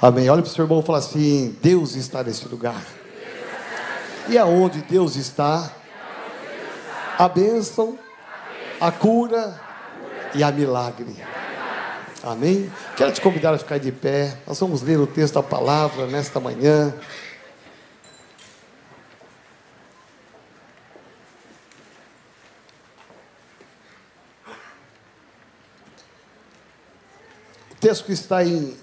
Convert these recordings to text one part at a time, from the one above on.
Amém. Olha para o seu irmão e fala assim: Deus está nesse lugar. E aonde Deus está, a bênção, a cura e a milagre. Amém? Quero te convidar a ficar de pé. Nós vamos ler o texto da palavra nesta manhã. O texto que está em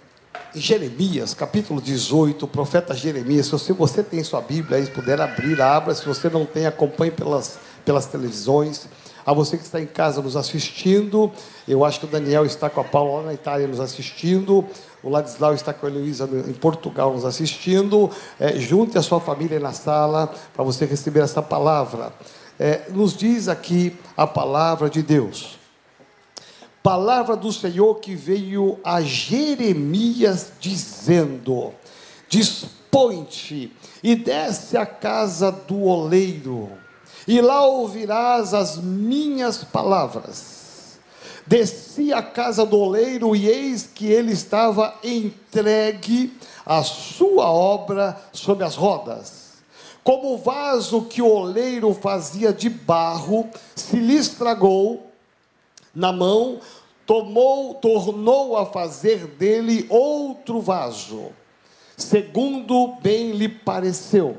Jeremias, capítulo 18, o profeta Jeremias. Se você, você tem sua Bíblia aí, puder abrir, abra. Se você não tem, acompanhe pelas, pelas televisões. A você que está em casa nos assistindo, eu acho que o Daniel está com a Paula lá na Itália nos assistindo, o Ladislau está com a Heloísa em Portugal nos assistindo. É, junte a sua família na sala para você receber essa palavra. É, nos diz aqui a palavra de Deus palavra do Senhor que veio a Jeremias dizendo: Dispõe-te e desce à casa do oleiro, e lá ouvirás as minhas palavras. Desci à casa do oleiro, e eis que ele estava entregue à sua obra sob as rodas. Como o vaso que o oleiro fazia de barro se lhe estragou na mão, tomou, tornou a fazer dele outro vaso, segundo bem lhe pareceu.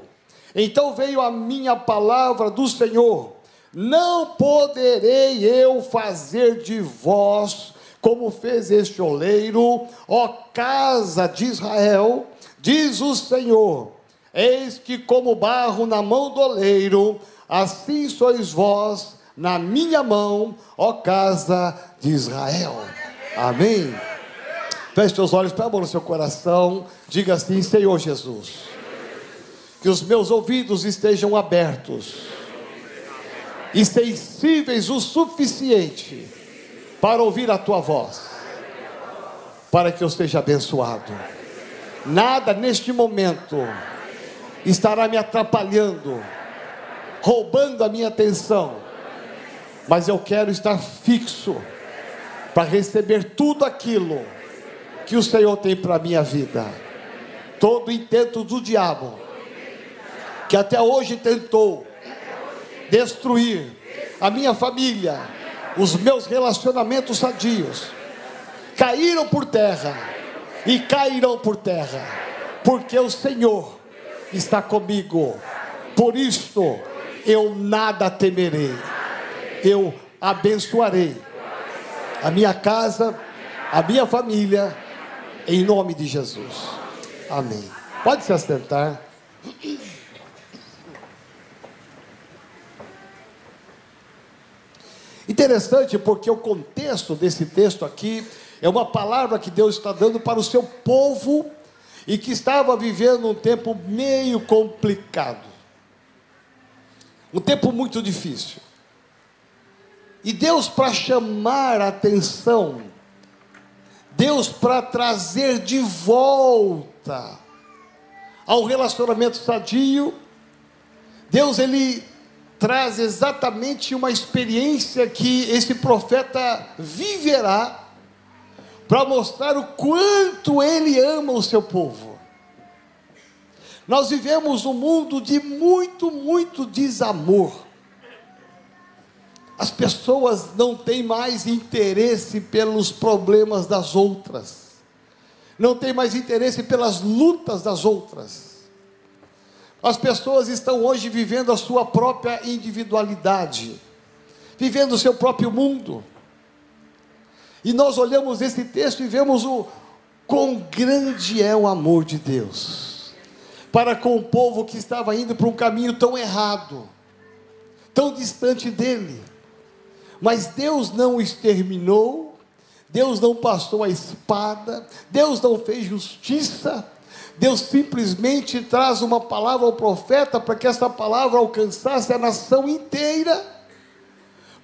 Então veio a minha palavra do Senhor: Não poderei eu fazer de vós como fez este oleiro, ó casa de Israel, diz o Senhor: Eis que como barro na mão do oleiro, assim sois vós na minha mão, ó casa de Israel. Amém. Feche seus olhos, põe a mão no seu coração. Diga assim: Senhor Jesus, que os meus ouvidos estejam abertos e sensíveis o suficiente para ouvir a tua voz, para que eu seja abençoado. Nada neste momento estará me atrapalhando, roubando a minha atenção mas eu quero estar fixo para receber tudo aquilo que o Senhor tem para a minha vida. Todo intento do diabo, que até hoje tentou destruir a minha família, os meus relacionamentos sadios, caíram por terra e cairão por terra, porque o Senhor está comigo. Por isto eu nada temerei eu abençoarei a minha casa, a minha família, em nome de Jesus. Amém. Pode se assentar. Interessante porque o contexto desse texto aqui é uma palavra que Deus está dando para o seu povo e que estava vivendo um tempo meio complicado. Um tempo muito difícil. E Deus para chamar a atenção, Deus para trazer de volta ao relacionamento sadio, Deus ele traz exatamente uma experiência que esse profeta viverá para mostrar o quanto ele ama o seu povo. Nós vivemos um mundo de muito, muito desamor. As pessoas não têm mais interesse pelos problemas das outras, não têm mais interesse pelas lutas das outras. As pessoas estão hoje vivendo a sua própria individualidade, vivendo o seu próprio mundo. E nós olhamos esse texto e vemos o quão grande é o amor de Deus para com o povo que estava indo para um caminho tão errado, tão distante dele. Mas Deus não exterminou, Deus não passou a espada, Deus não fez justiça, Deus simplesmente traz uma palavra ao profeta para que essa palavra alcançasse a nação inteira,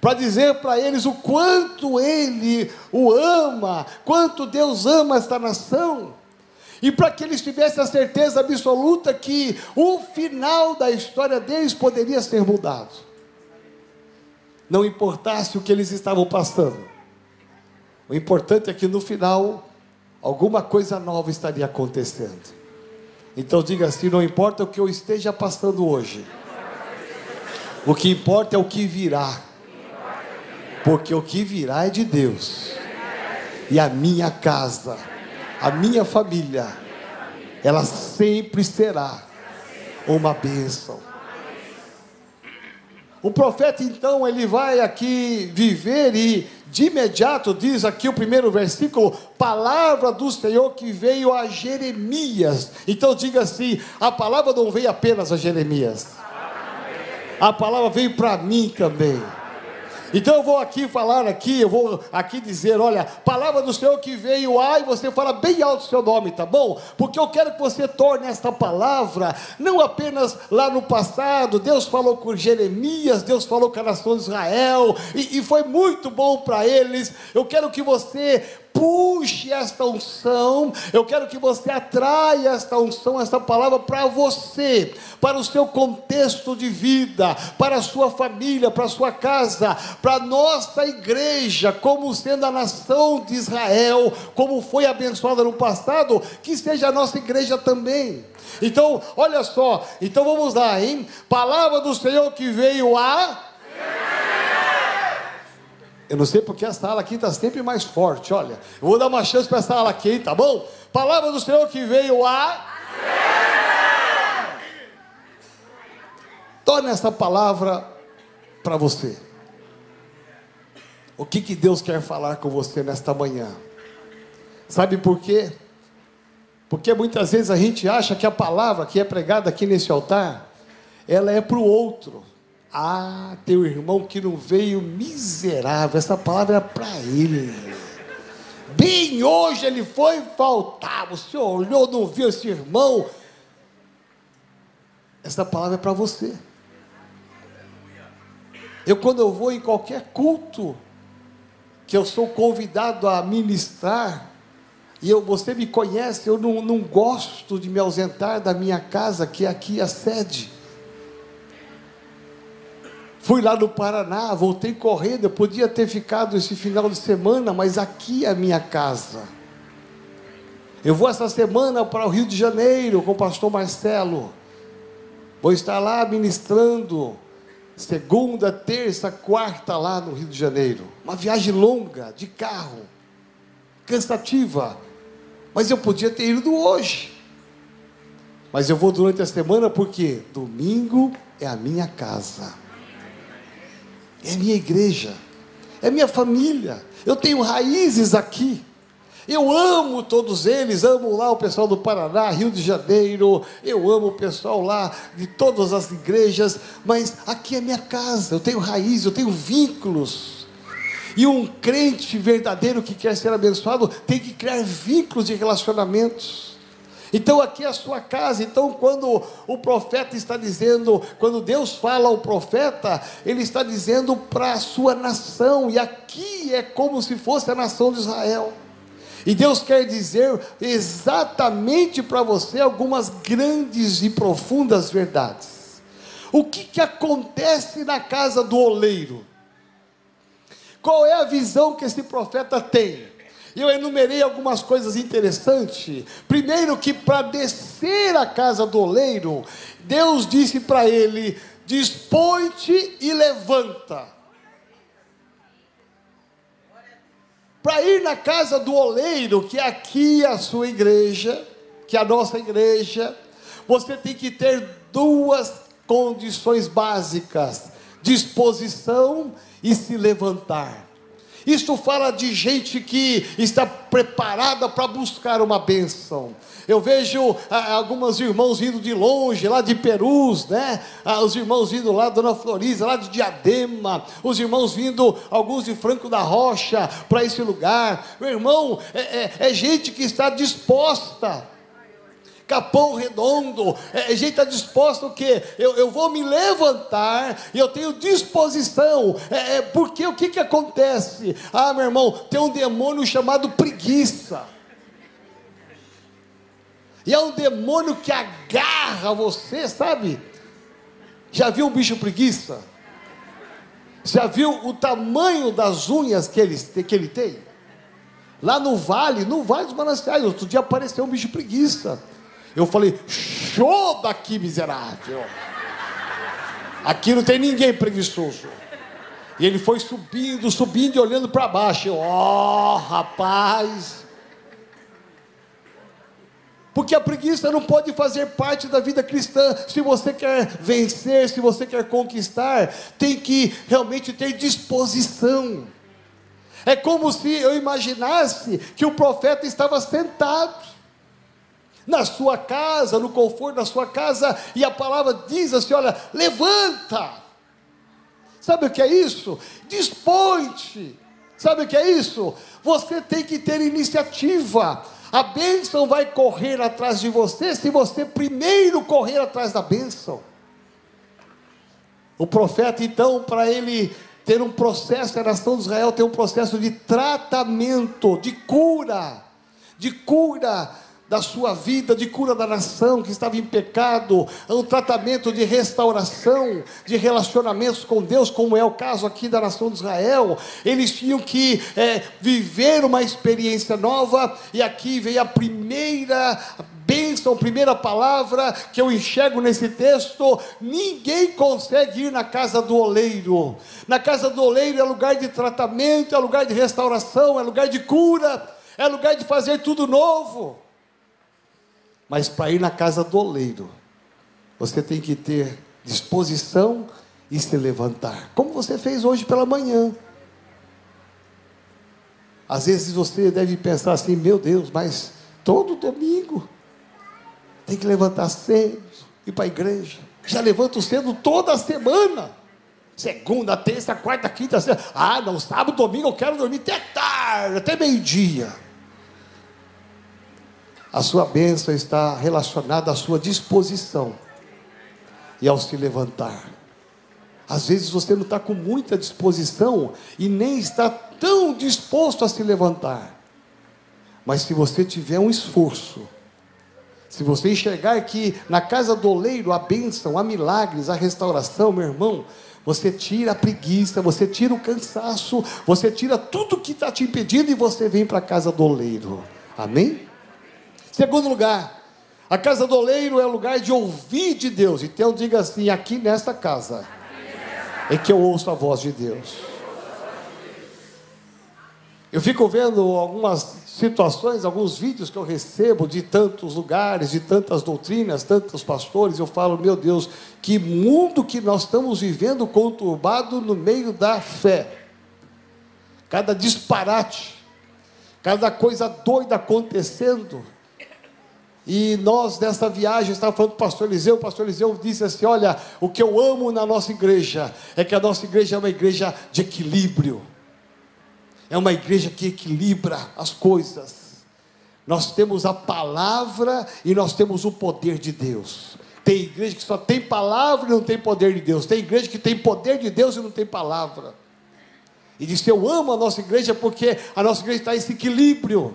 para dizer para eles o quanto ele o ama, quanto Deus ama esta nação, e para que eles tivessem a certeza absoluta que o final da história deles poderia ser mudado não importasse o que eles estavam passando. O importante é que no final alguma coisa nova estaria acontecendo. Então diga assim: não importa o que eu esteja passando hoje, o que importa é o que virá, porque o que virá é de Deus, e a minha casa, a minha família, ela sempre será uma bênção. O profeta então ele vai aqui viver e de imediato diz aqui o primeiro versículo, palavra do Senhor que veio a Jeremias. Então diga assim: a palavra não veio apenas a Jeremias, a palavra veio para mim também. Então eu vou aqui falar aqui, eu vou aqui dizer, olha, palavra do Senhor que veio a e você fala bem alto o seu nome, tá bom? Porque eu quero que você torne esta palavra não apenas lá no passado, Deus falou com Jeremias, Deus falou com a nação de Israel, e, e foi muito bom para eles. Eu quero que você puxe esta unção, eu quero que você atraia esta unção, esta palavra para você, para o seu contexto de vida, para a sua família, para a sua casa, para a nossa igreja, como sendo a nação de Israel, como foi abençoada no passado, que seja a nossa igreja também. Então, olha só, então vamos lá, hein? Palavra do Senhor que veio a eu não sei porque essa ala aqui está sempre mais forte. Olha, eu vou dar uma chance para essa ala aqui, tá bom? Palavra do Senhor que veio a. Torne essa palavra para você. O que, que Deus quer falar com você nesta manhã? Sabe por quê? Porque muitas vezes a gente acha que a palavra que é pregada aqui nesse altar, ela é para o outro. Ah, teu irmão que não veio miserável, essa palavra é para ele. Bem hoje ele foi faltar. Você olhou, não viu esse irmão? Essa palavra é para você. Eu, quando eu vou em qualquer culto, que eu sou convidado a ministrar, e eu, você me conhece, eu não, não gosto de me ausentar da minha casa, que é aqui a sede. Fui lá no Paraná, voltei correndo. Eu podia ter ficado esse final de semana, mas aqui é a minha casa. Eu vou essa semana para o Rio de Janeiro com o pastor Marcelo. Vou estar lá ministrando segunda, terça, quarta lá no Rio de Janeiro. Uma viagem longa, de carro, cansativa. Mas eu podia ter ido hoje. Mas eu vou durante a semana porque domingo é a minha casa é minha igreja, é minha família. Eu tenho raízes aqui. Eu amo todos eles, amo lá o pessoal do Paraná, Rio de Janeiro, eu amo o pessoal lá de todas as igrejas, mas aqui é minha casa, eu tenho raízes, eu tenho vínculos. E um crente verdadeiro que quer ser abençoado tem que criar vínculos de relacionamentos. Então aqui é a sua casa. Então quando o profeta está dizendo, quando Deus fala ao profeta, ele está dizendo para a sua nação. E aqui é como se fosse a nação de Israel. E Deus quer dizer exatamente para você algumas grandes e profundas verdades. O que, que acontece na casa do oleiro? Qual é a visão que esse profeta tem? E eu enumerei algumas coisas interessantes. Primeiro, que para descer a casa do oleiro, Deus disse para ele: dispõe-te e levanta. Para ir na casa do oleiro, que é aqui a sua igreja, que é a nossa igreja, você tem que ter duas condições básicas: disposição e se levantar. Isto fala de gente que está preparada para buscar uma bênção. Eu vejo ah, alguns irmãos vindo de longe, lá de Perus, né? Ah, os irmãos vindo lá da Dona Floriza, lá de Diadema, os irmãos vindo, alguns de Franco da Rocha, para esse lugar. Meu irmão, é, é, é gente que está disposta Capão Redondo, é, a gente está disposto o quê? Eu, eu vou me levantar e eu tenho disposição, é, é, porque o que, que acontece? Ah, meu irmão, tem um demônio chamado preguiça. E é um demônio que agarra você, sabe? Já viu um bicho preguiça? Já viu o tamanho das unhas que ele, que ele tem? lá no vale, no vale dos mananciais. Outro dia apareceu um bicho preguiça. Eu falei, show daqui, miserável. Aqui não tem ninguém preguiçoso. E ele foi subindo, subindo e olhando para baixo. Eu, ó, oh, rapaz. Porque a preguiça não pode fazer parte da vida cristã. Se você quer vencer, se você quer conquistar, tem que realmente ter disposição. É como se eu imaginasse que o profeta estava sentado na sua casa, no conforto da sua casa, e a palavra diz assim: olha, levanta. Sabe o que é isso? Dispõe-te. Sabe o que é isso? Você tem que ter iniciativa. A bênção vai correr atrás de você se você primeiro correr atrás da bênção. O profeta, então, para ele ter um processo, a nação de Israel tem um processo de tratamento, de cura, de cura da sua vida, de cura da nação que estava em pecado, um tratamento de restauração de relacionamentos com Deus, como é o caso aqui da nação de Israel. Eles tinham que é, viver uma experiência nova, e aqui vem a primeira bênção, primeira palavra que eu enxergo nesse texto: ninguém consegue ir na casa do oleiro. Na casa do oleiro é lugar de tratamento, é lugar de restauração, é lugar de cura, é lugar de fazer tudo novo. Mas para ir na casa do oleiro, você tem que ter disposição e se levantar, como você fez hoje pela manhã. Às vezes você deve pensar assim: meu Deus, mas todo domingo tem que levantar cedo, ir para a igreja. Já levanto cedo toda semana. Segunda, terça, quarta, quinta, sexta. Ah, não, sábado, domingo eu quero dormir até tarde, até meio-dia. A sua bênção está relacionada à sua disposição e ao se levantar. Às vezes você não está com muita disposição e nem está tão disposto a se levantar. Mas se você tiver um esforço, se você enxergar que na casa do oleiro há bênção, há milagres, há restauração, meu irmão, você tira a preguiça, você tira o cansaço, você tira tudo que está te impedindo e você vem para a casa do oleiro. Amém? Segundo lugar, a casa do oleiro é o lugar de ouvir de Deus. Então diga assim: aqui nesta casa é que eu ouço a voz de Deus. Eu fico vendo algumas situações, alguns vídeos que eu recebo de tantos lugares, de tantas doutrinas, tantos pastores, eu falo, meu Deus, que mundo que nós estamos vivendo conturbado no meio da fé. Cada disparate, cada coisa doida acontecendo. E nós, nessa viagem, estava falando com o pastor Eliseu, o pastor Eliseu disse assim: Olha, o que eu amo na nossa igreja é que a nossa igreja é uma igreja de equilíbrio, é uma igreja que equilibra as coisas. Nós temos a palavra e nós temos o poder de Deus. Tem igreja que só tem palavra e não tem poder de Deus. Tem igreja que tem poder de Deus e não tem palavra. E disse: Eu amo a nossa igreja porque a nossa igreja está esse equilíbrio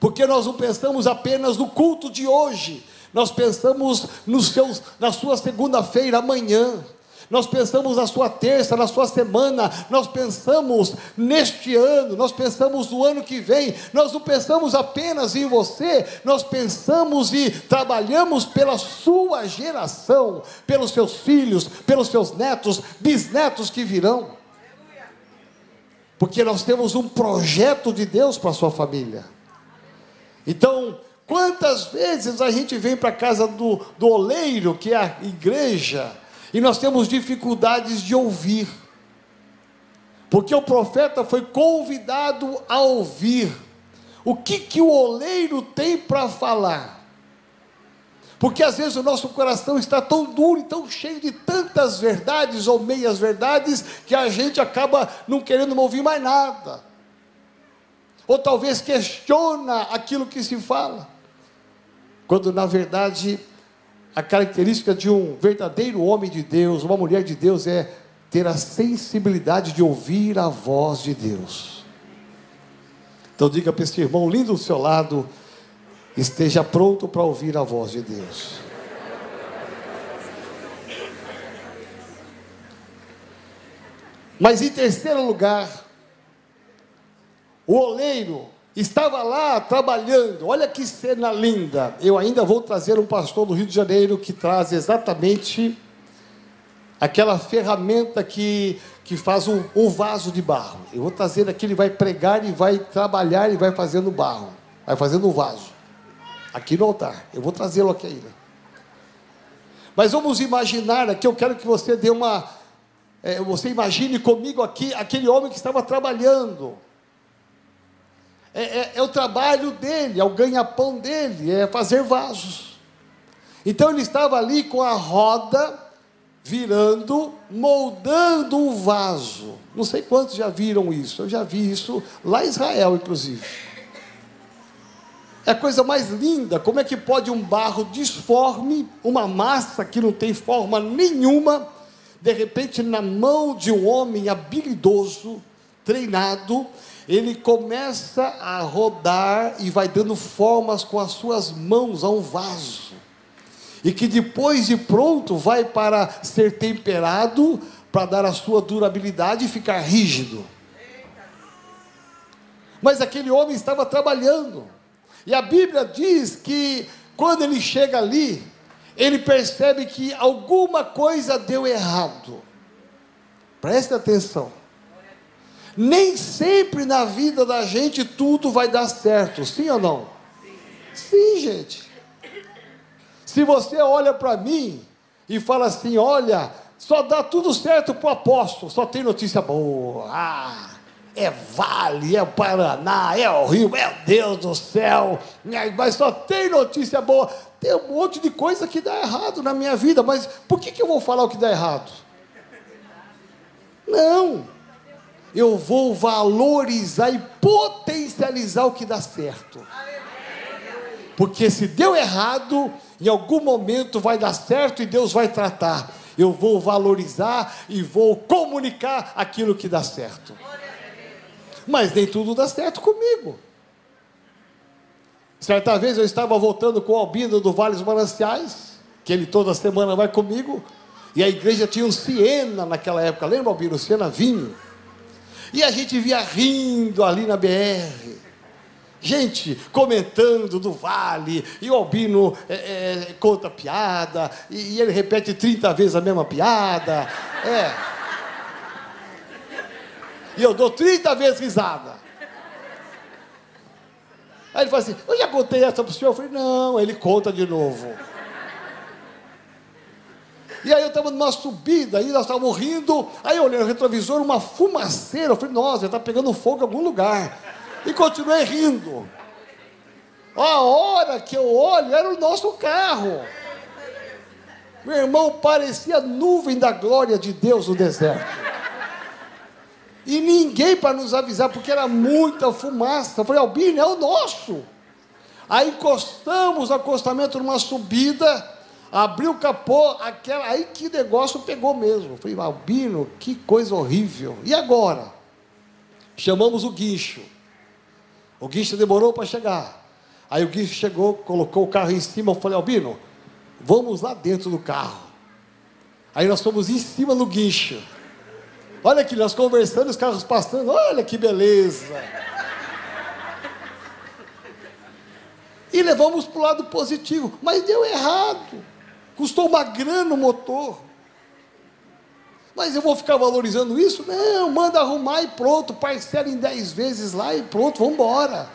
porque nós não pensamos apenas no culto de hoje, nós pensamos nos seus, na sua segunda-feira, amanhã, nós pensamos na sua terça, na sua semana, nós pensamos neste ano, nós pensamos no ano que vem, nós não pensamos apenas em você, nós pensamos e trabalhamos pela sua geração, pelos seus filhos, pelos seus netos, bisnetos que virão. Porque nós temos um projeto de Deus para a sua família. Então, quantas vezes a gente vem para a casa do, do oleiro, que é a igreja, e nós temos dificuldades de ouvir, porque o profeta foi convidado a ouvir. O que, que o oleiro tem para falar? Porque às vezes o nosso coração está tão duro e tão cheio de tantas verdades ou meias verdades que a gente acaba não querendo ouvir mais nada ou talvez questiona aquilo que se fala, quando na verdade a característica de um verdadeiro homem de Deus, uma mulher de Deus, é ter a sensibilidade de ouvir a voz de Deus. Então diga para esse irmão lindo do seu lado, esteja pronto para ouvir a voz de Deus. Mas em terceiro lugar, o oleiro estava lá trabalhando. Olha que cena linda. Eu ainda vou trazer um pastor do Rio de Janeiro que traz exatamente aquela ferramenta que, que faz um, vaso de barro. Eu vou trazer aqui, ele vai pregar e vai trabalhar e vai fazendo barro, vai fazendo um vaso. Aqui no altar. Eu vou trazê-lo aqui ainda. Mas vamos imaginar aqui, eu quero que você dê uma. É, você imagine comigo aqui aquele homem que estava trabalhando. É, é, é o trabalho dele, é o ganha-pão dele, é fazer vasos. Então ele estava ali com a roda virando, moldando um vaso. Não sei quantos já viram isso. Eu já vi isso lá em Israel, inclusive. É a coisa mais linda. Como é que pode um barro disforme, uma massa que não tem forma nenhuma, de repente na mão de um homem habilidoso, treinado, ele começa a rodar e vai dando formas com as suas mãos a um vaso. E que depois de pronto vai para ser temperado, para dar a sua durabilidade e ficar rígido. Mas aquele homem estava trabalhando. E a Bíblia diz que quando ele chega ali, ele percebe que alguma coisa deu errado. Preste atenção. Nem sempre na vida da gente tudo vai dar certo, sim ou não? Sim, gente. Se você olha para mim e fala assim: olha, só dá tudo certo para o apóstolo, só tem notícia boa. Ah, é Vale, é Paraná, é o Rio, meu Deus do céu, mas só tem notícia boa. Tem um monte de coisa que dá errado na minha vida, mas por que, que eu vou falar o que dá errado? Não, eu vou valorizar e potencializar o que dá certo. Porque se deu errado, em algum momento vai dar certo e Deus vai tratar. Eu vou valorizar e vou comunicar aquilo que dá certo mas nem tudo dá certo comigo. Certa vez eu estava voltando com o Albino do Vale dos Mananciais, que ele toda semana vai comigo, e a igreja tinha um Siena naquela época, lembra, Albino? Siena vinho. E a gente via rindo ali na BR. Gente comentando do vale, e o Albino é, é, conta piada, e, e ele repete 30 vezes a mesma piada. É e eu dou 30 vezes risada. Aí ele fala assim: Eu já contei essa para o senhor? Eu falei: Não, ele conta de novo. E aí eu estava numa subida, aí nós estávamos rindo, aí eu olhei no retrovisor, uma fumaceira, eu falei, nossa, está pegando fogo em algum lugar. E continuei rindo. A hora que eu olho, era o nosso carro. Meu irmão, parecia nuvem da glória de Deus no deserto. E ninguém para nos avisar, porque era muita fumaça. Eu falei, Albino, é o nosso. Aí encostamos o acostamento numa subida, abriu o capô, aquela, aí que negócio pegou mesmo. Falei, Albino, que coisa horrível. E agora? Chamamos o guincho. O guincho demorou para chegar. Aí o guincho chegou, colocou o carro em cima. Eu falei, Albino, vamos lá dentro do carro. Aí nós fomos em cima do guincho. Olha aqui, nós conversando, os carros passando, olha que beleza. E levamos para o lado positivo, mas deu errado. Custou uma grana o motor. Mas eu vou ficar valorizando isso? Não, manda arrumar e pronto, parcela em dez vezes lá e pronto, vamos embora.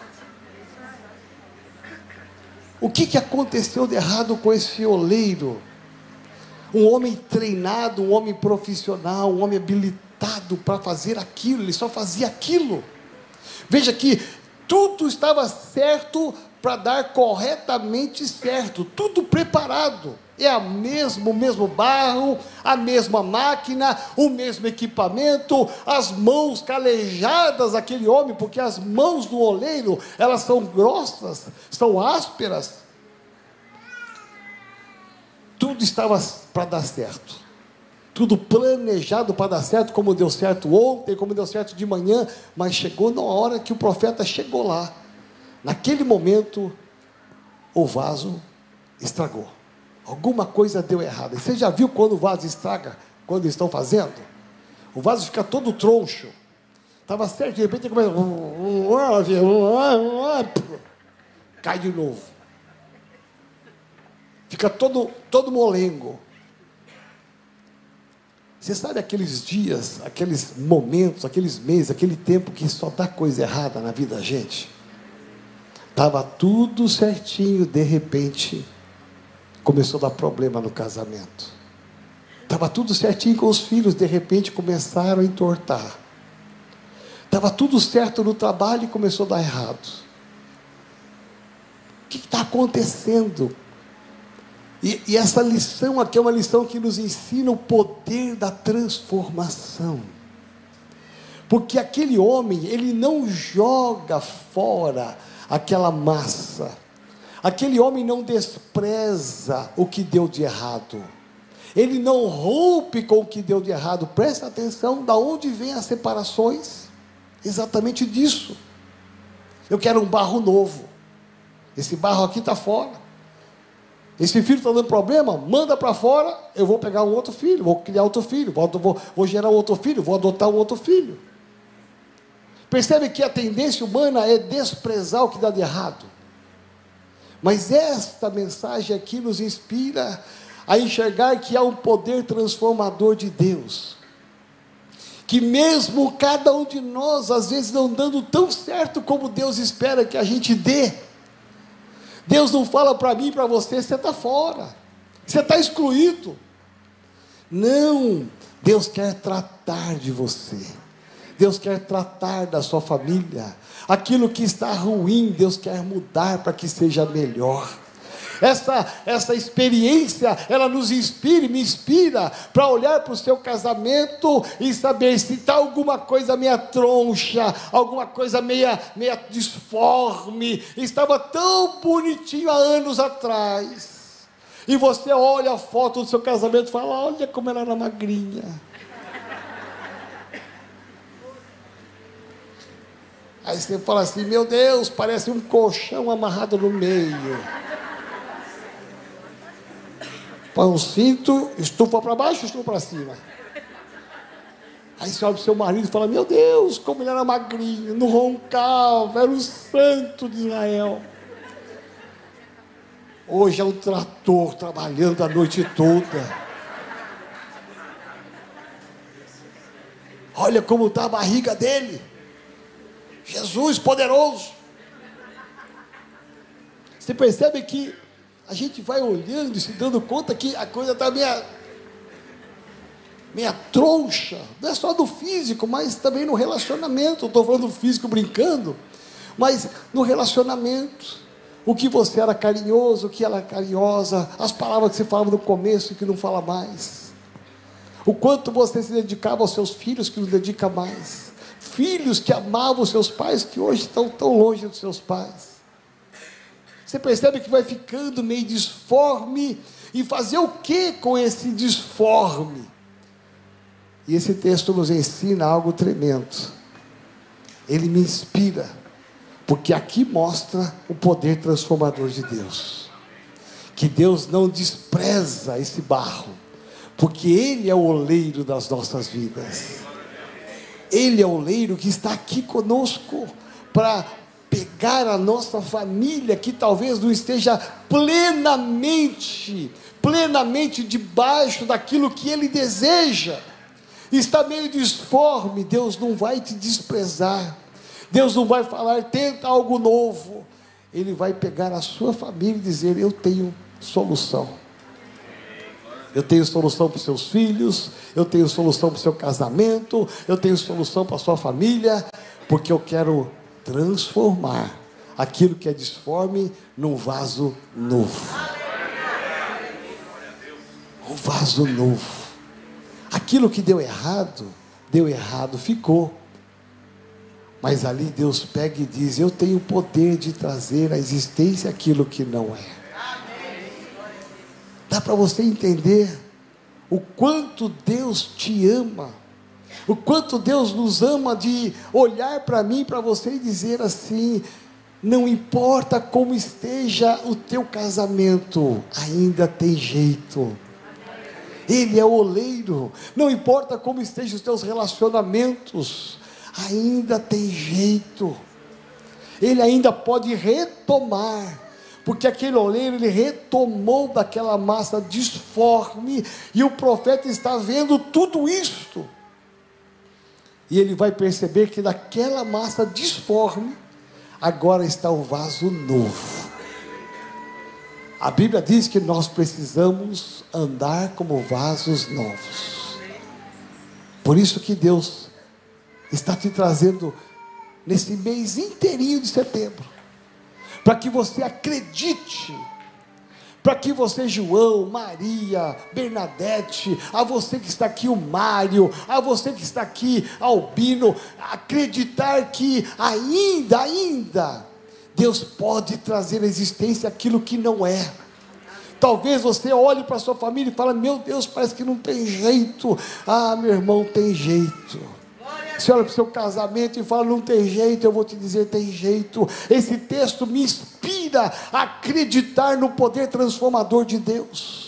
O que, que aconteceu de errado com esse oleiro? Um homem treinado, um homem profissional, um homem habilitado para fazer aquilo, ele só fazia aquilo. Veja que tudo estava certo para dar corretamente certo, tudo preparado. É a mesmo, o mesmo barro, a mesma máquina, o mesmo equipamento, as mãos calejadas daquele homem, porque as mãos do oleiro, elas são grossas, são ásperas. Tudo estava para dar certo tudo planejado para dar certo, como deu certo ontem, como deu certo de manhã, mas chegou na hora que o profeta chegou lá. Naquele momento, o vaso estragou. Alguma coisa deu errado. Você já viu quando o vaso estraga, quando estão fazendo? O vaso fica todo troncho. Estava certo, de repente começa. Cai de novo. Fica todo, todo molengo. Você sabe aqueles dias, aqueles momentos, aqueles meses, aquele tempo que só dá coisa errada na vida da gente? Estava tudo certinho, de repente começou a dar problema no casamento. Estava tudo certinho com os filhos, de repente começaram a entortar. Estava tudo certo no trabalho e começou a dar errado. O que está acontecendo? E, e essa lição aqui é uma lição que nos ensina o poder da transformação. Porque aquele homem, ele não joga fora aquela massa. Aquele homem não despreza o que deu de errado. Ele não rompe com o que deu de errado. Presta atenção, da onde vem as separações? Exatamente disso. Eu quero um barro novo. Esse barro aqui está fora. Esse filho está dando problema, manda para fora, eu vou pegar um outro filho, vou criar outro filho, vou, vou, vou gerar outro filho, vou adotar um outro filho. Percebe que a tendência humana é desprezar o que dá de errado. Mas esta mensagem aqui nos inspira a enxergar que há um poder transformador de Deus. Que mesmo cada um de nós, às vezes não dando tão certo como Deus espera que a gente dê, Deus não fala para mim e para você, você está fora, você está excluído. Não, Deus quer tratar de você. Deus quer tratar da sua família. Aquilo que está ruim, Deus quer mudar para que seja melhor. Essa, essa experiência, ela nos inspira, me inspira para olhar para o seu casamento e saber se está alguma coisa meia troncha, alguma coisa meia, meia disforme, estava tão bonitinho há anos atrás. E você olha a foto do seu casamento e fala: Olha como ela era magrinha. Aí você fala assim: Meu Deus, parece um colchão amarrado no meio. Põe um cinto, estufa para baixo, estufa para cima. Aí você olha para o seu marido e fala: Meu Deus, como ele era magrinho, não roncava, era o santo de Israel. Hoje é um trator trabalhando a noite toda. Olha como está a barriga dele. Jesus poderoso. Você percebe que a gente vai olhando e se dando conta que a coisa está meia, meia troncha, não é só do físico, mas também no relacionamento. Estou falando do físico brincando, mas no relacionamento. O que você era carinhoso, o que era carinhosa, as palavras que você falava no começo e que não fala mais. O quanto você se dedicava aos seus filhos que não dedica mais filhos que amavam seus pais, que hoje estão tão longe dos seus pais. Você percebe que vai ficando meio disforme, e fazer o que com esse disforme? E esse texto nos ensina algo tremendo. Ele me inspira, porque aqui mostra o poder transformador de Deus. Que Deus não despreza esse barro, porque Ele é o oleiro das nossas vidas. Ele é o leiro que está aqui conosco para pegar a nossa família que talvez não esteja plenamente, plenamente debaixo daquilo que Ele deseja. Está meio disforme, Deus não vai te desprezar. Deus não vai falar, tenta algo novo. Ele vai pegar a sua família e dizer: Eu tenho solução. Eu tenho solução para os seus filhos, eu tenho solução para o seu casamento, eu tenho solução para a sua família, porque eu quero transformar aquilo que é disforme num vaso novo. Um vaso novo. Aquilo que deu errado, deu errado, ficou. Mas ali Deus pega e diz: Eu tenho o poder de trazer à existência aquilo que não é. Dá para você entender o quanto Deus te ama, o quanto Deus nos ama de olhar para mim, para você e dizer assim: não importa como esteja o teu casamento, ainda tem jeito. Ele é o oleiro, não importa como estejam os teus relacionamentos, ainda tem jeito. Ele ainda pode retomar porque aquele oleiro ele retomou daquela massa disforme, e o profeta está vendo tudo isto. E ele vai perceber que daquela massa disforme, agora está um vaso novo. A Bíblia diz que nós precisamos andar como vasos novos. Por isso que Deus está te trazendo nesse mês inteirinho de setembro para que você acredite, para que você, João, Maria, Bernadette, a você que está aqui, o Mário, a você que está aqui, Albino, acreditar que ainda, ainda, Deus pode trazer à existência aquilo que não é. Talvez você olhe para sua família e fale: Meu Deus, parece que não tem jeito. Ah, meu irmão, tem jeito. Você olha para o seu casamento e fala, não tem jeito, eu vou te dizer, tem jeito. Esse texto me inspira a acreditar no poder transformador de Deus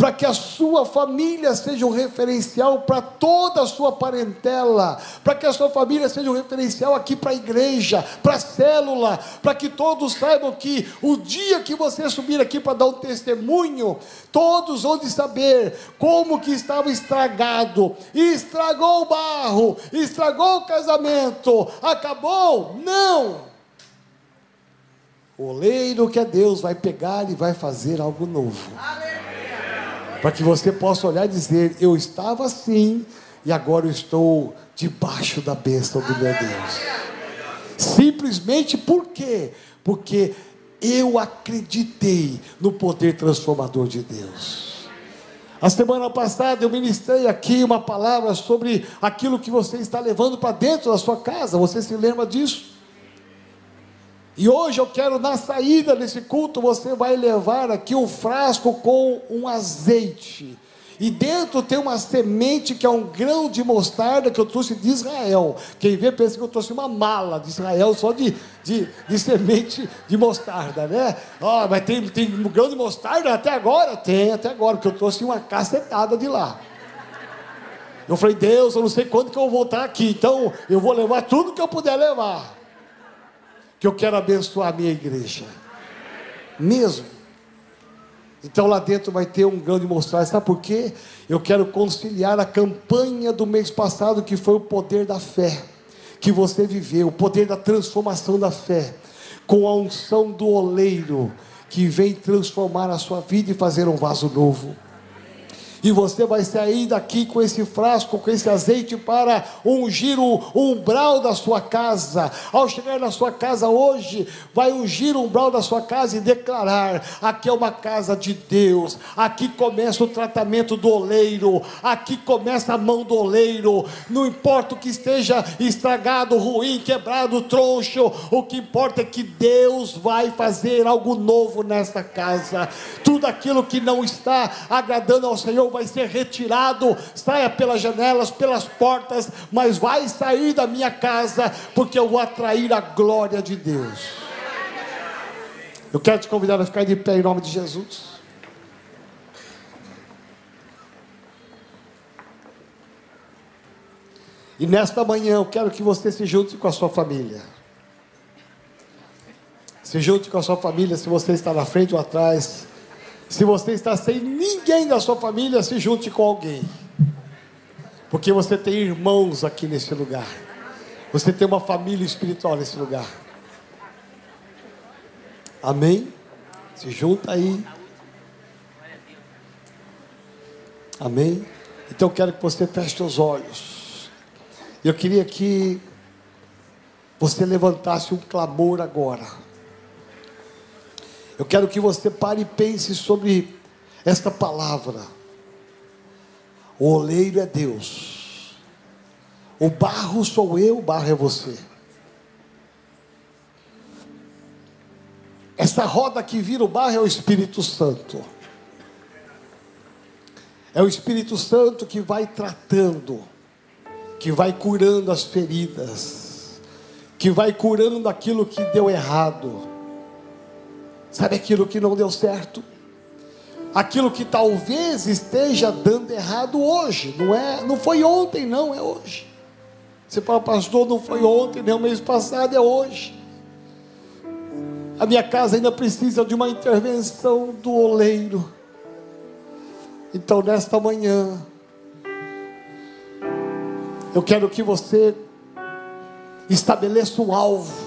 para que a sua família seja um referencial para toda a sua parentela, para que a sua família seja um referencial aqui para a igreja, para a célula, para que todos saibam que o dia que você subir aqui para dar um testemunho, todos vão saber como que estava estragado, estragou o barro, estragou o casamento, acabou? Não! O oleiro que é Deus vai pegar e vai fazer algo novo. Aleluia para que você possa olhar e dizer: Eu estava assim e agora eu estou debaixo da bênção do meu Deus. Simplesmente por quê? Porque eu acreditei no poder transformador de Deus. A semana passada eu ministrei aqui uma palavra sobre aquilo que você está levando para dentro da sua casa. Você se lembra disso? E hoje eu quero, na saída desse culto, você vai levar aqui um frasco com um azeite. E dentro tem uma semente que é um grão de mostarda que eu trouxe de Israel. Quem vê pensa que eu trouxe uma mala de Israel só de, de, de semente de mostarda, né? Oh, mas tem, tem um grão de mostarda até agora? Tem, até agora, porque eu trouxe uma cacetada de lá. Eu falei, Deus, eu não sei quando que eu vou voltar aqui, então eu vou levar tudo que eu puder levar que eu quero abençoar a minha igreja. Mesmo. Então lá dentro vai ter um grão de mostrar. Sabe por quê? Eu quero conciliar a campanha do mês passado, que foi o poder da fé, que você viveu, o poder da transformação da fé, com a unção do oleiro, que vem transformar a sua vida e fazer um vaso novo e você vai sair daqui com esse frasco, com esse azeite para ungir o umbral da sua casa. Ao chegar na sua casa hoje, vai ungir o umbral da sua casa e declarar: aqui é uma casa de Deus, aqui começa o tratamento do oleiro, aqui começa a mão do oleiro. Não importa o que esteja estragado, ruim, quebrado, troncho, o que importa é que Deus vai fazer algo novo nesta casa. Tudo aquilo que não está agradando ao Senhor vai ser retirado, saia pelas janelas, pelas portas, mas vai sair da minha casa, porque eu vou atrair a glória de Deus. Eu quero te convidar a ficar de pé em nome de Jesus. E nesta manhã eu quero que você se junte com a sua família. Se junte com a sua família, se você está na frente ou atrás. Se você está sem ninguém da sua família, se junte com alguém. Porque você tem irmãos aqui nesse lugar. Você tem uma família espiritual nesse lugar. Amém? Se junta aí. Amém? Então eu quero que você feche os olhos. Eu queria que você levantasse um clamor agora. Eu quero que você pare e pense sobre esta palavra. O oleiro é Deus. O barro sou eu, o barro é você. Essa roda que vira o barro é o Espírito Santo. É o Espírito Santo que vai tratando, que vai curando as feridas, que vai curando aquilo que deu errado Sabe aquilo que não deu certo? Aquilo que talvez esteja dando errado hoje, não é, não foi ontem não, é hoje. Você fala, pastor, não foi ontem, nem o mês passado, é hoje. A minha casa ainda precisa de uma intervenção do oleiro. Então, nesta manhã, eu quero que você estabeleça um alvo.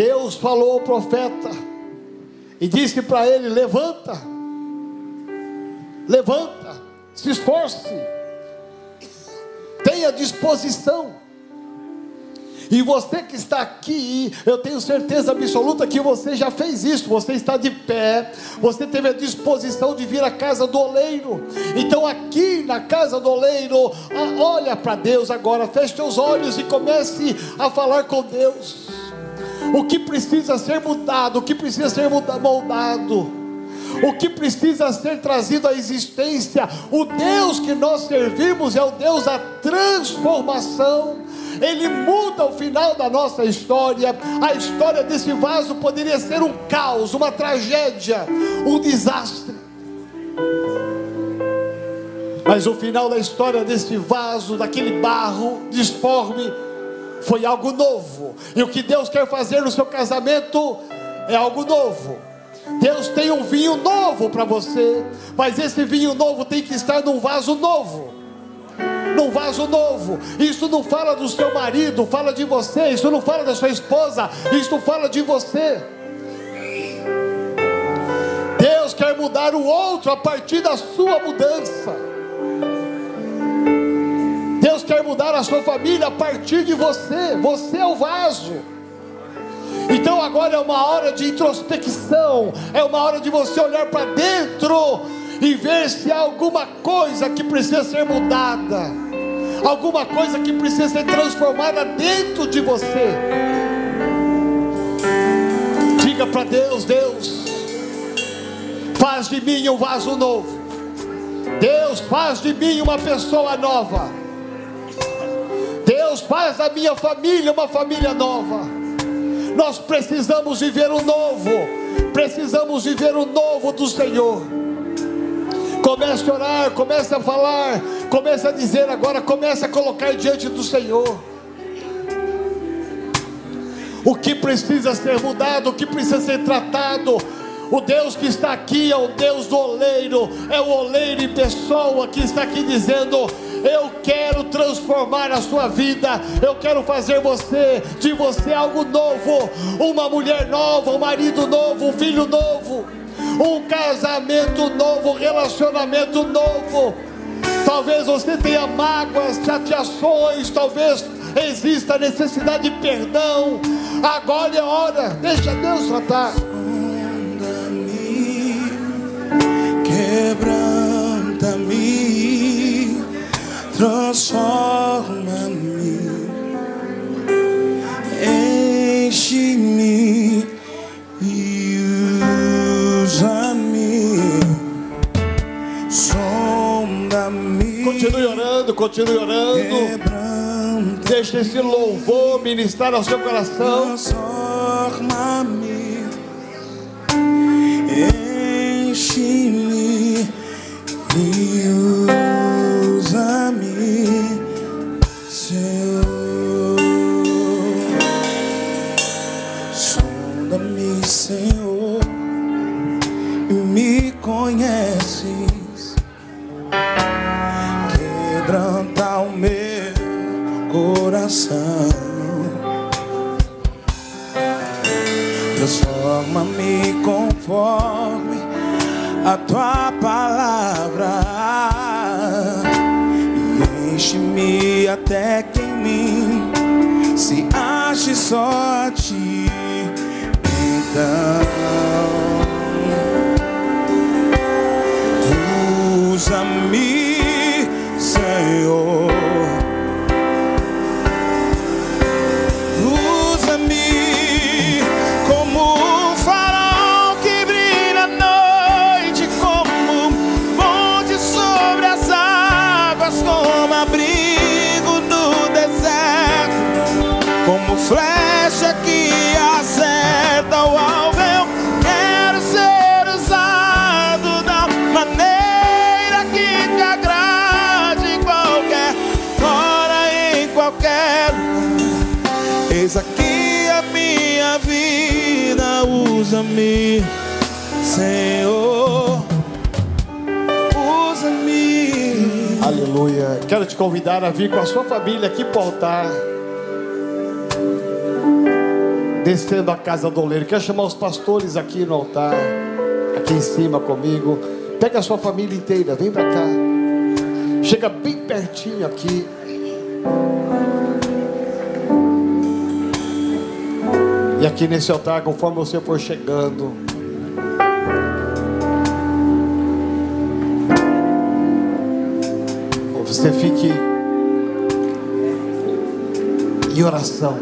Deus falou ao profeta e disse para ele: Levanta, levanta, se esforce, tenha disposição. E você que está aqui, eu tenho certeza absoluta que você já fez isso. Você está de pé, você teve a disposição de vir à casa do oleiro. Então, aqui na casa do oleiro, olha para Deus agora, feche seus olhos e comece a falar com Deus. O que precisa ser mudado, o que precisa ser moldado o que precisa ser trazido à existência. O Deus que nós servimos é o Deus da transformação. Ele muda o final da nossa história. A história desse vaso poderia ser um caos, uma tragédia, um desastre. Mas o final da história desse vaso, daquele barro disforme, foi algo novo. E o que Deus quer fazer no seu casamento é algo novo. Deus tem um vinho novo para você, mas esse vinho novo tem que estar num vaso novo num vaso novo. Isso não fala do seu marido, fala de você. Isso não fala da sua esposa, isso fala de você. Deus quer mudar o outro a partir da sua mudança. Mudar a sua família a partir de você. Você é o vaso. Então agora é uma hora de introspecção, é uma hora de você olhar para dentro e ver se há alguma coisa que precisa ser mudada, alguma coisa que precisa ser transformada dentro de você. Diga para Deus: Deus, faz de mim um vaso novo. Deus, faz de mim uma pessoa nova. Deus, faz da minha família uma família nova. Nós precisamos viver o novo. Precisamos viver o novo do Senhor. Comece a orar, comece a falar, comece a dizer agora, comece a colocar diante do Senhor. O que precisa ser mudado, o que precisa ser tratado. O Deus que está aqui é o Deus do oleiro, é o oleiro em pessoa que está aqui dizendo: Eu quero transformar a sua vida, eu quero fazer você, de você algo novo, uma mulher nova, um marido novo, um filho novo um casamento novo, um relacionamento novo. Talvez você tenha mágoas, chateações, talvez exista necessidade de perdão. Agora é hora, deixa Deus tratar. Quebranta-me, transforma-me, enche-me Continue orando, continue orando. Deixe esse louvor ministrar ao seu coração. Transforma-me, enche-me e usa-me, Senhor. Sonda-me, Senhor, e me conhece. coração. Transforma-me conforme a tua palavra enche-me até que em mim se ache só a ti. Então, Quero te convidar a vir com a sua família aqui para o altar. Descendo a casa do oleiro. Quero chamar os pastores aqui no altar. Aqui em cima comigo. Pega a sua família inteira. Vem para cá. Chega bem pertinho aqui. E aqui nesse altar, conforme você for chegando, você fique em oração.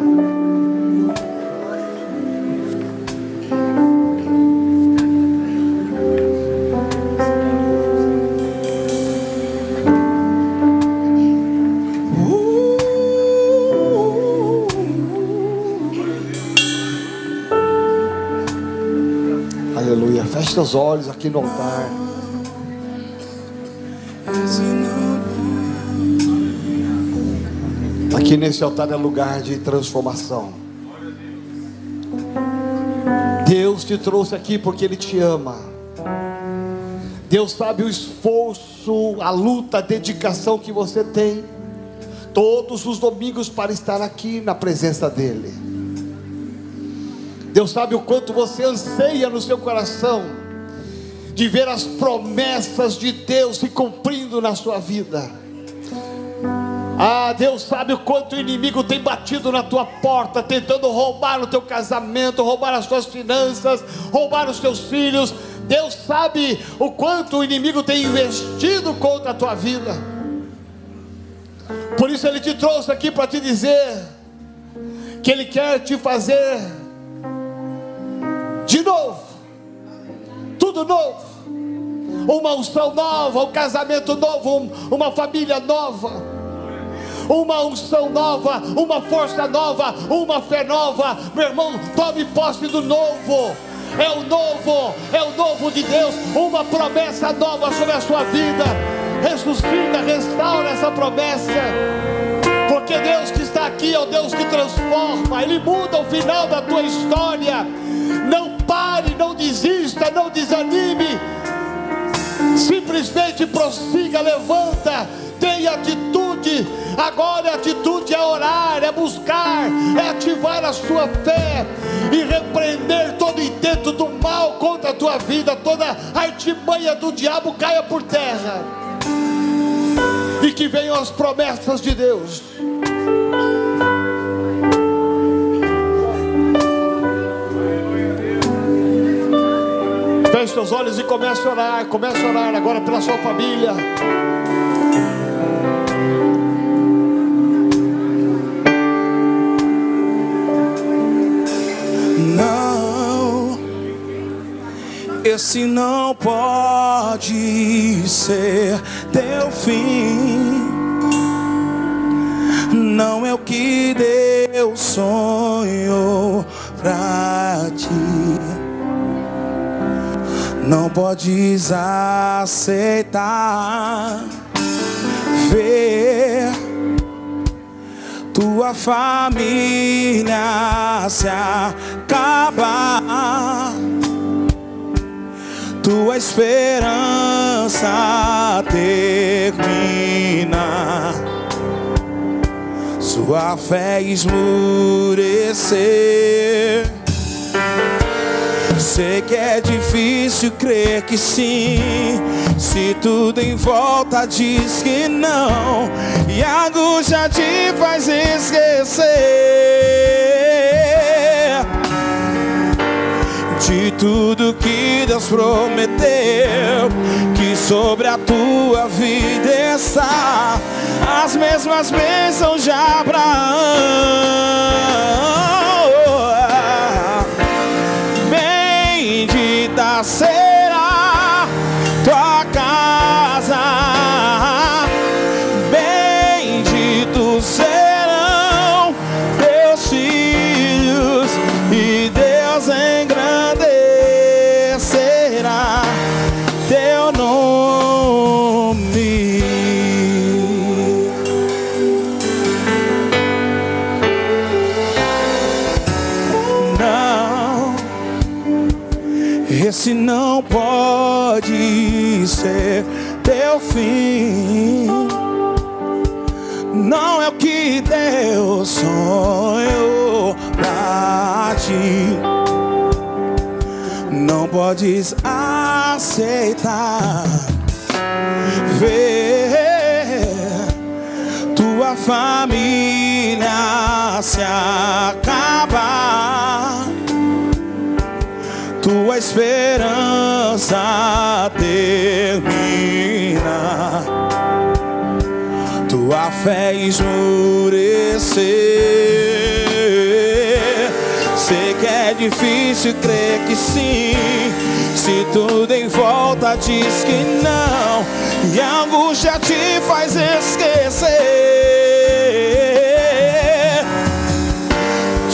Aleluia. Feche seus olhos aqui no altar. Aqui nesse altar é lugar de transformação. Deus te trouxe aqui porque Ele te ama. Deus sabe o esforço, a luta, a dedicação que você tem. Todos os domingos para estar aqui na presença dEle. Deus sabe o quanto você anseia no seu coração de ver as promessas de Deus se cumprindo na sua vida. Ah, Deus sabe o quanto o inimigo tem batido na tua porta, tentando roubar o teu casamento, roubar as tuas finanças, roubar os teus filhos. Deus sabe o quanto o inimigo tem investido contra a tua vida. Por isso ele te trouxe aqui para te dizer que ele quer te fazer de novo, tudo novo, uma unção nova, um casamento novo, um, uma família nova, uma unção nova, uma força nova, uma fé nova. Meu irmão, tome posse do novo. É o novo, é o novo de Deus, uma promessa nova sobre a sua vida. Ressuscita, restaura essa promessa. Porque Deus que está aqui é o Deus que transforma, Ele muda o final da tua história. Não pare, não desista, não desanime. Simplesmente prossiga, levanta, tenha atitude. Agora a atitude é orar, é buscar, é ativar a sua fé e repreender todo intento do mal contra a tua vida, toda artimanha do diabo caia por terra. E que venham as promessas de Deus. Feche seus olhos e comece a orar. Comece a orar agora pela sua família. Esse não pode ser teu fim. Não é o que Deus sonhou pra ti. Não podes aceitar ver tua família se acabar, tua esperança termina, sua fé esmurecer. Sei que é difícil crer que sim, se tudo em volta diz que não, e a angústia te faz esquecer de tudo que Deus prometeu, que sobre a tua vida está as mesmas bênçãos de Abraão. Bendita será teu fim. Não é o que Deus sonhou pra ti. Não podes aceitar ver tua família se acabar tua esperança termina, tua fé esmurecer. Sei que é difícil crer que sim, se tudo em volta diz que não, e a angústia te faz esquecer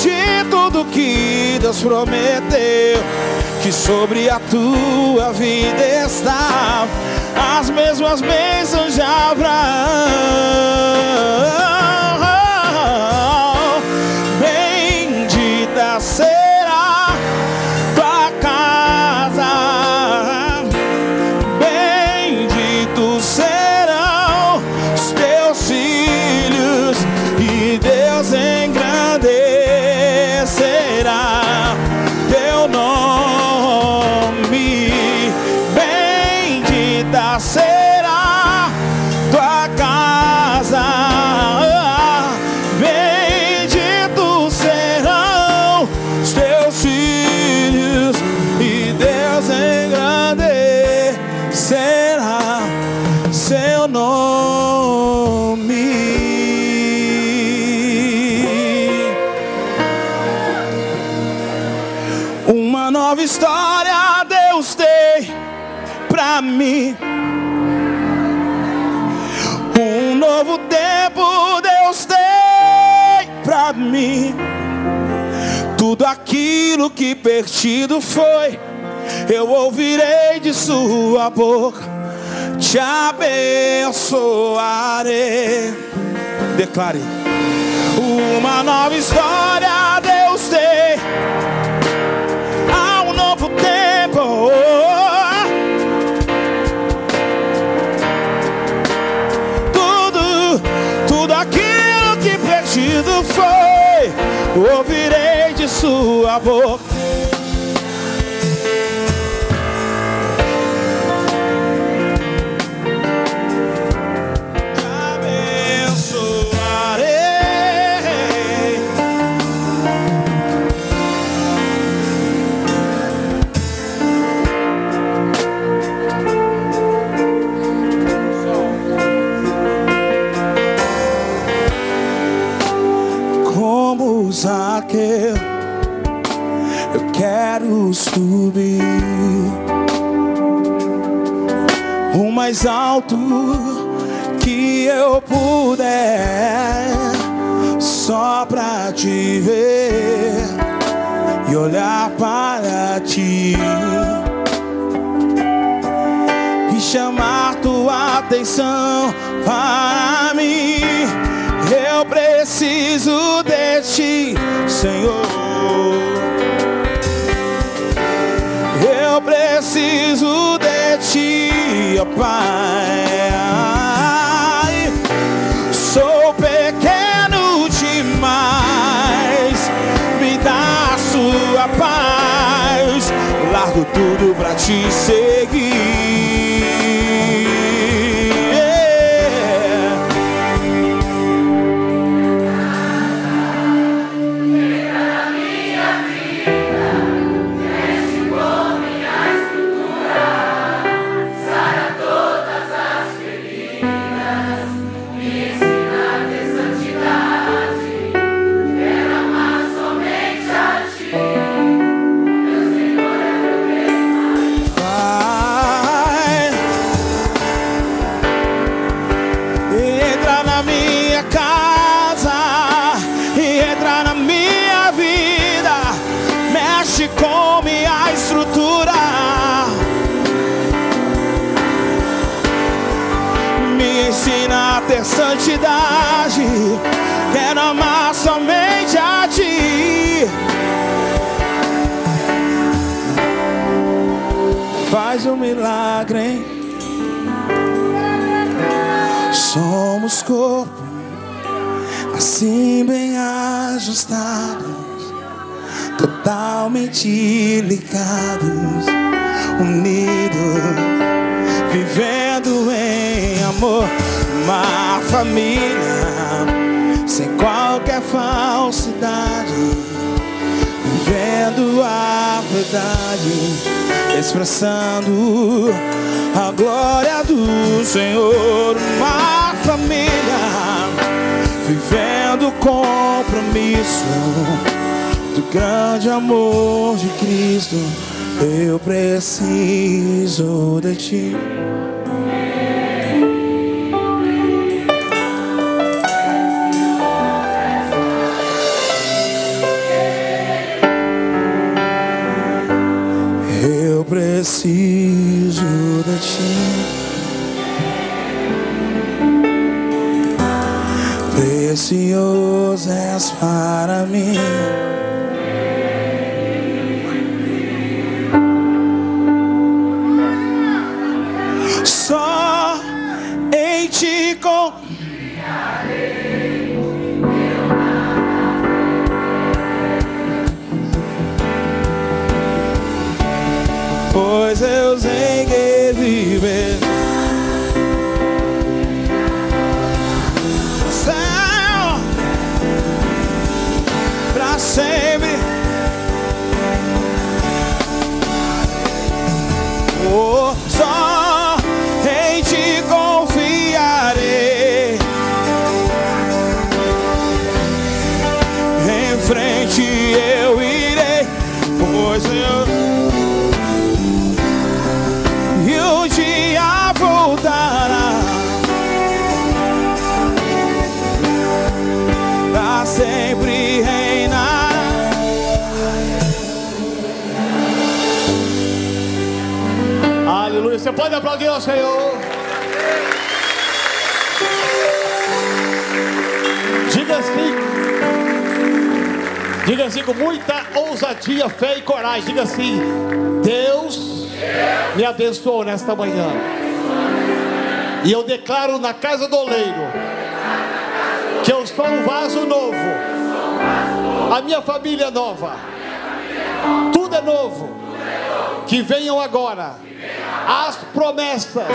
de tudo que Deus prometeu que sobre a tua vida está. As mesmas bênçãos de aquilo que perdido foi, eu ouvirei de Sua boca. Te abençoarei. Declare uma nova história Deus tem. Há um novo tempo. prometido foi, ouvirei sua boca. Um milagre, hein? Somos corpo, assim bem ajustados, totalmente ligados, unidos, vivendo em amor, uma família sem qualquer falsidade vivendo a verdade, expressando a glória do Senhor. Uma família vivendo o compromisso do grande amor de Cristo. Eu preciso de ti. Preciso de ti. Precioso és para mim. Ao Senhor. Diga assim. Diga assim com muita ousadia, fé e coragem. Diga assim: Deus me abençoou nesta manhã. E eu declaro na casa do oleiro que eu sou um vaso novo. A minha família é nova. Tudo é novo. Que venham agora as promessas,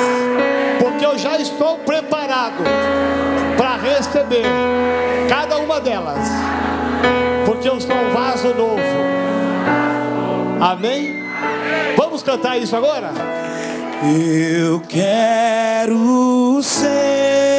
porque eu já estou preparado para receber cada uma delas, porque eu sou um vaso novo. Amém? Vamos cantar isso agora? Eu quero ser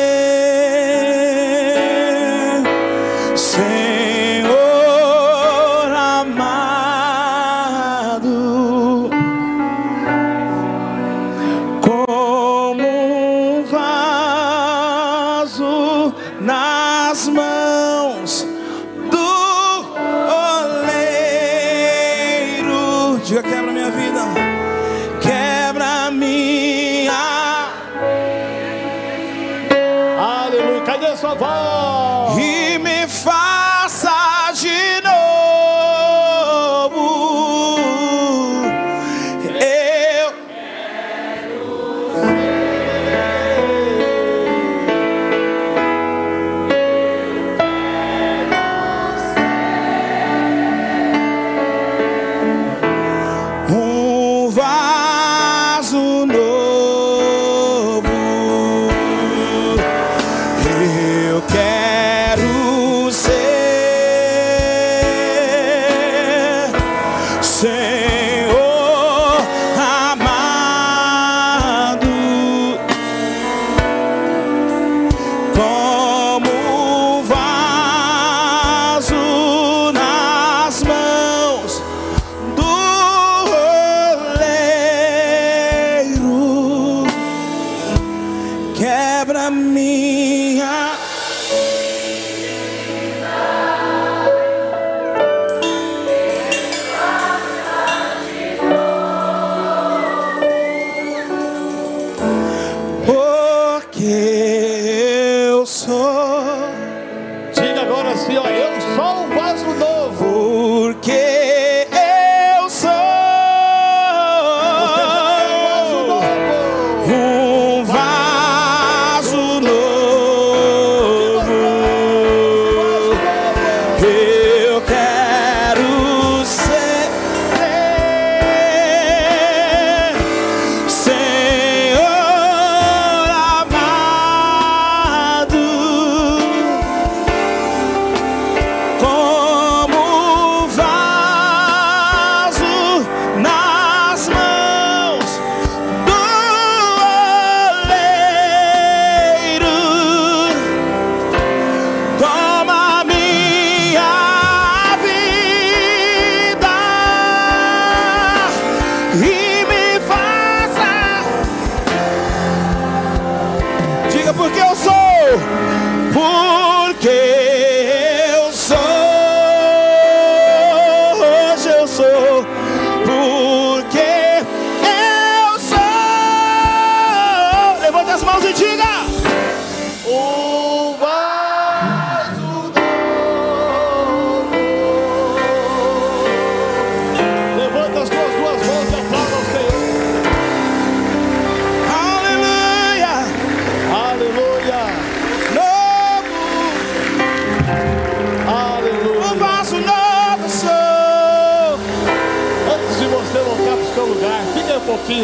quebra minha.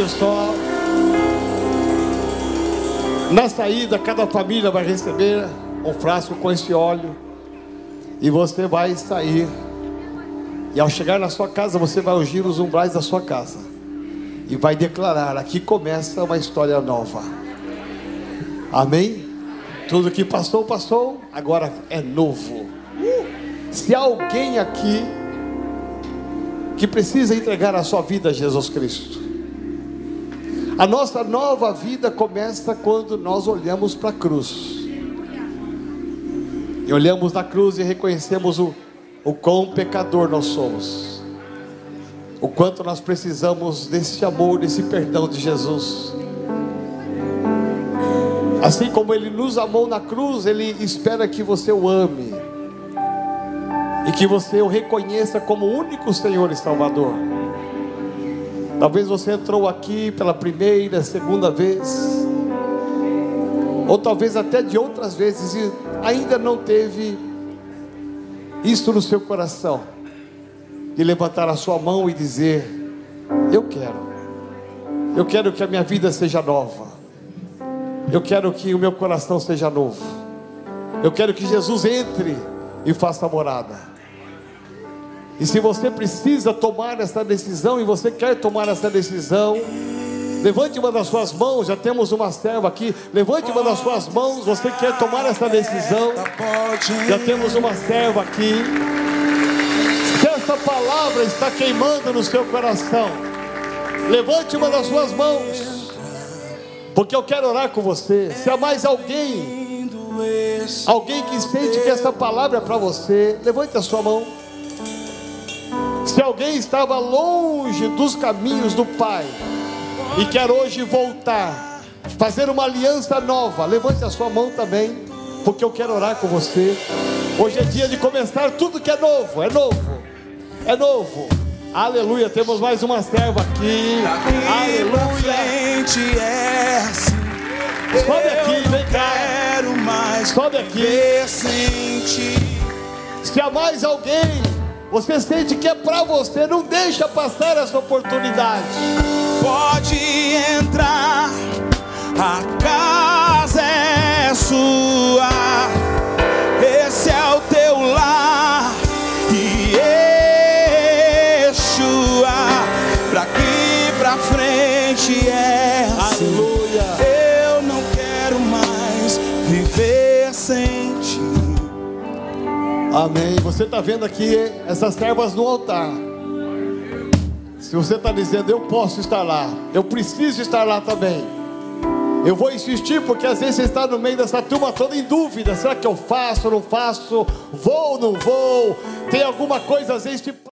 Só. Na saída, cada família vai receber um frasco com esse óleo. E você vai sair. E ao chegar na sua casa, você vai ungir os umbrais da sua casa. E vai declarar: aqui começa uma história nova. Amém? Tudo que passou, passou, agora é novo. Se alguém aqui que precisa entregar a sua vida a Jesus Cristo, a nossa nova vida começa quando nós olhamos para a cruz. E olhamos na cruz e reconhecemos o, o quão pecador nós somos. O quanto nós precisamos desse amor, desse perdão de Jesus. Assim como Ele nos amou na cruz, Ele espera que você o ame. E que você o reconheça como único Senhor e Salvador. Talvez você entrou aqui pela primeira, segunda vez, ou talvez até de outras vezes e ainda não teve isso no seu coração, de levantar a sua mão e dizer: Eu quero, eu quero que a minha vida seja nova, eu quero que o meu coração seja novo, eu quero que Jesus entre e faça morada. E se você precisa tomar essa decisão e você quer tomar essa decisão, levante uma das suas mãos, já temos uma serva aqui. Levante uma das suas mãos, você quer tomar essa decisão? Já temos uma serva aqui. Se essa palavra está queimando no seu coração, levante uma das suas mãos, porque eu quero orar com você. Se há mais alguém, alguém que sente que essa palavra é para você, levante a sua mão. Se alguém estava longe dos caminhos do Pai e quer hoje voltar, fazer uma aliança nova, levante a sua mão também, porque eu quero orar com você. Hoje é dia de começar tudo que é novo, é novo, é novo. Aleluia, temos mais uma serva aqui. Aleluia. É assim. Sobe aqui, vem cá. Quero mais Sobe aqui. Se há mais alguém, você sente que é para você, não deixa passar essa oportunidade. Pode entrar, a casa é sua, esse é o teu lar. Amém. Você está vendo aqui essas servas no altar. Se você está dizendo, eu posso estar lá, eu preciso estar lá também. Eu vou insistir, porque às vezes você está no meio dessa turma toda em dúvida: será que eu faço, não faço? Vou, não vou? Tem alguma coisa às vezes te